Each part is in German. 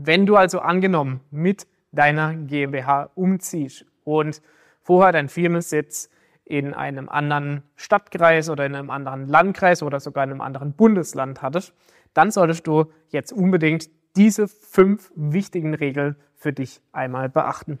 Wenn du also angenommen mit deiner GmbH umziehst und vorher dein Firmensitz in einem anderen Stadtkreis oder in einem anderen Landkreis oder sogar in einem anderen Bundesland hattest, dann solltest du jetzt unbedingt diese fünf wichtigen Regeln für dich einmal beachten.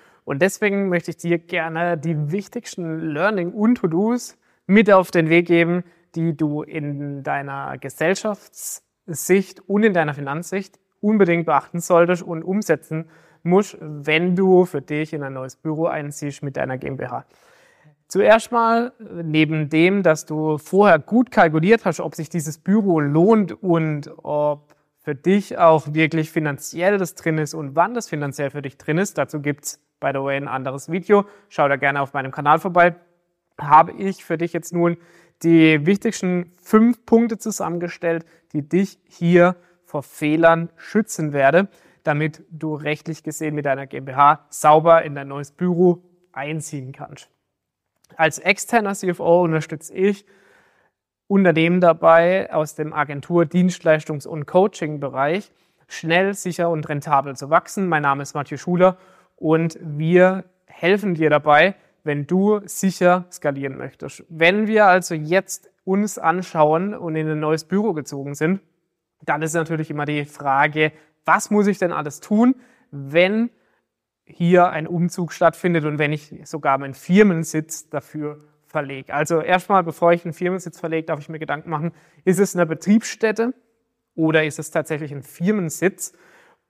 und deswegen möchte ich dir gerne die wichtigsten Learning und To-Dos mit auf den Weg geben, die du in deiner Gesellschaftssicht und in deiner Finanzsicht unbedingt beachten solltest und umsetzen musst, wenn du für dich in ein neues Büro einziehst mit deiner GmbH. Zuerst mal, neben dem, dass du vorher gut kalkuliert hast, ob sich dieses Büro lohnt und ob für dich auch wirklich finanziell das drin ist und wann das finanziell für dich drin ist, dazu gibt's by the way, ein anderes Video. Schau da gerne auf meinem Kanal vorbei. Habe ich für dich jetzt nun die wichtigsten fünf Punkte zusammengestellt, die dich hier vor Fehlern schützen werde, damit du rechtlich gesehen mit deiner GmbH sauber in dein neues Büro einziehen kannst. Als externer CFO unterstütze ich Unternehmen dabei aus dem Agentur-, Dienstleistungs- und Coaching-Bereich schnell, sicher und rentabel zu wachsen. Mein Name ist Matthieu Schuler und wir helfen dir dabei, wenn du sicher skalieren möchtest. Wenn wir also jetzt uns anschauen und in ein neues Büro gezogen sind, dann ist natürlich immer die Frage, was muss ich denn alles tun, wenn hier ein Umzug stattfindet und wenn ich sogar meinen Firmensitz dafür verlege. Also erstmal, bevor ich einen Firmensitz verlege, darf ich mir Gedanken machen, ist es eine Betriebsstätte oder ist es tatsächlich ein Firmensitz?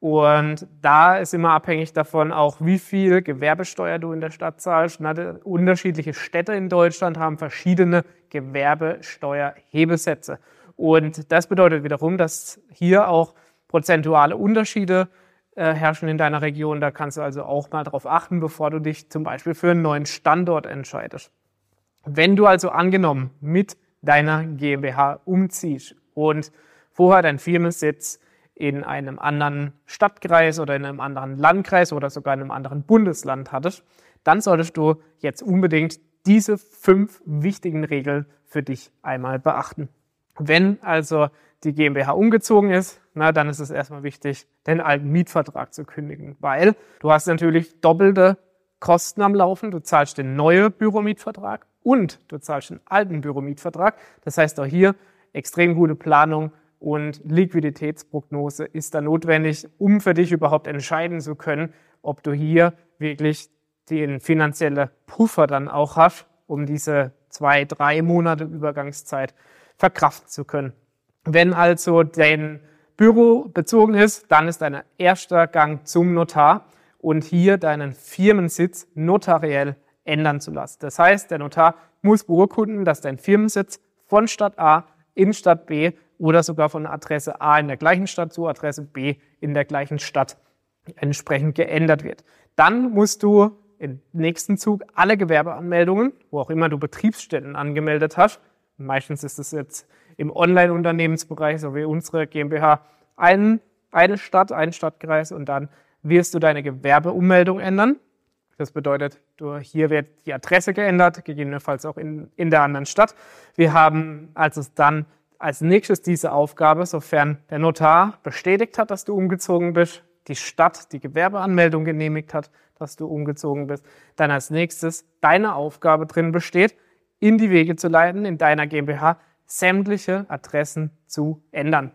Und da ist immer abhängig davon auch, wie viel Gewerbesteuer du in der Stadt zahlst. unterschiedliche Städte in Deutschland haben verschiedene Gewerbesteuerhebesätze. Und das bedeutet wiederum, dass hier auch prozentuale Unterschiede äh, herrschen in deiner Region. Da kannst du also auch mal darauf achten, bevor du dich zum Beispiel für einen neuen Standort entscheidest. Wenn du also angenommen mit deiner GmbH umziehst und vorher dein Firmensitz in einem anderen Stadtkreis oder in einem anderen Landkreis oder sogar in einem anderen Bundesland hattest, dann solltest du jetzt unbedingt diese fünf wichtigen Regeln für dich einmal beachten. Wenn also die GmbH umgezogen ist, na, dann ist es erstmal wichtig, den alten Mietvertrag zu kündigen, weil du hast natürlich doppelte Kosten am Laufen. Du zahlst den neuen Büromietvertrag und du zahlst den alten Büromietvertrag. Das heißt auch hier extrem gute Planung und Liquiditätsprognose ist da notwendig, um für dich überhaupt entscheiden zu können, ob du hier wirklich den finanziellen Puffer dann auch hast, um diese zwei, drei Monate Übergangszeit verkraften zu können. Wenn also dein Büro bezogen ist, dann ist dein erster Gang zum Notar und hier deinen Firmensitz notariell ändern zu lassen. Das heißt, der Notar muss beurkunden, dass dein Firmensitz von Stadt A in Stadt B oder sogar von Adresse A in der gleichen Stadt zu Adresse B in der gleichen Stadt entsprechend geändert wird. Dann musst du im nächsten Zug alle Gewerbeanmeldungen, wo auch immer du Betriebsstätten angemeldet hast, meistens ist es jetzt im Online-Unternehmensbereich, so wie unsere GmbH, ein, eine Stadt, ein Stadtkreis und dann wirst du deine Gewerbeummeldung ändern. Das bedeutet, du, hier wird die Adresse geändert, gegebenenfalls auch in, in der anderen Stadt. Wir haben, als es dann als nächstes diese Aufgabe, sofern der Notar bestätigt hat, dass du umgezogen bist, die Stadt die Gewerbeanmeldung genehmigt hat, dass du umgezogen bist, dann als nächstes deine Aufgabe drin besteht, in die Wege zu leiten, in deiner GmbH sämtliche Adressen zu ändern.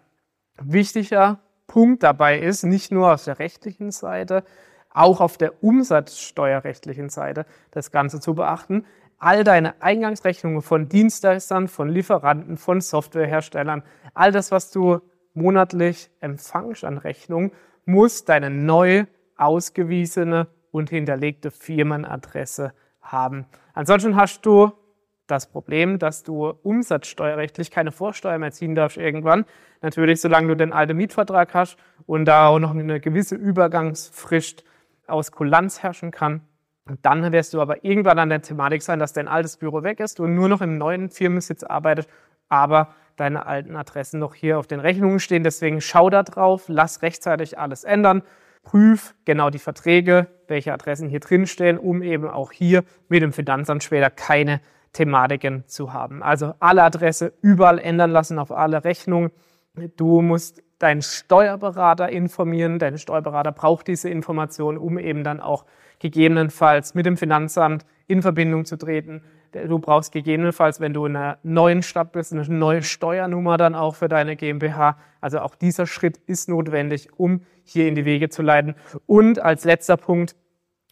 Wichtiger Punkt dabei ist, nicht nur auf der rechtlichen Seite, auch auf der umsatzsteuerrechtlichen Seite das Ganze zu beachten all deine Eingangsrechnungen von Dienstleistern, von Lieferanten, von Softwareherstellern, all das, was du monatlich empfangst an Rechnungen, muss deine neu ausgewiesene und hinterlegte Firmenadresse haben. Ansonsten hast du das Problem, dass du umsatzsteuerrechtlich keine Vorsteuer mehr ziehen darfst irgendwann. Natürlich, solange du den alten Mietvertrag hast und da auch noch eine gewisse Übergangsfrist aus Kulanz herrschen kann. Dann wirst du aber irgendwann an der Thematik sein, dass dein altes Büro weg ist und nur noch im neuen Firmensitz arbeitest, aber deine alten Adressen noch hier auf den Rechnungen stehen. Deswegen schau da drauf, lass rechtzeitig alles ändern, prüf genau die Verträge, welche Adressen hier drin stehen, um eben auch hier mit dem Finanzamt später keine Thematiken zu haben. Also alle Adresse überall ändern lassen auf alle Rechnungen. Du musst deinen Steuerberater informieren. Dein Steuerberater braucht diese Information, um eben dann auch gegebenenfalls mit dem Finanzamt in Verbindung zu treten. Du brauchst gegebenenfalls, wenn du in einer neuen Stadt bist, eine neue Steuernummer dann auch für deine GmbH. Also auch dieser Schritt ist notwendig, um hier in die Wege zu leiten. Und als letzter Punkt,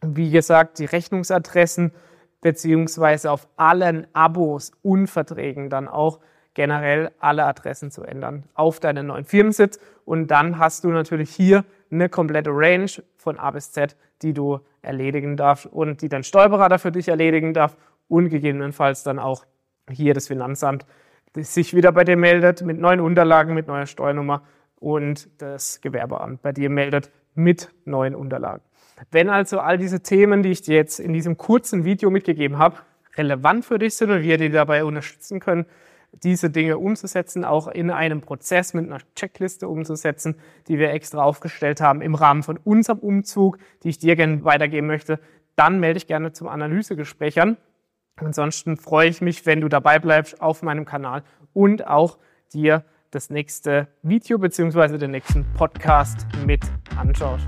wie gesagt, die Rechnungsadressen beziehungsweise auf allen Abos und Verträgen dann auch generell alle Adressen zu ändern auf deinen neuen Firmensitz. Und dann hast du natürlich hier eine komplette Range von A bis Z, die du erledigen darfst und die dein Steuerberater für dich erledigen darf und gegebenenfalls dann auch hier das Finanzamt sich wieder bei dir meldet mit neuen Unterlagen, mit neuer Steuernummer und das Gewerbeamt bei dir meldet mit neuen Unterlagen. Wenn also all diese Themen, die ich dir jetzt in diesem kurzen Video mitgegeben habe, relevant für dich sind und wir dir dabei unterstützen können, diese Dinge umzusetzen, auch in einem Prozess mit einer Checkliste umzusetzen, die wir extra aufgestellt haben im Rahmen von unserem Umzug, die ich dir gerne weitergeben möchte, dann melde dich gerne zum Analysegespräch an. Ansonsten freue ich mich, wenn du dabei bleibst auf meinem Kanal und auch dir das nächste Video beziehungsweise den nächsten Podcast mit anschaust.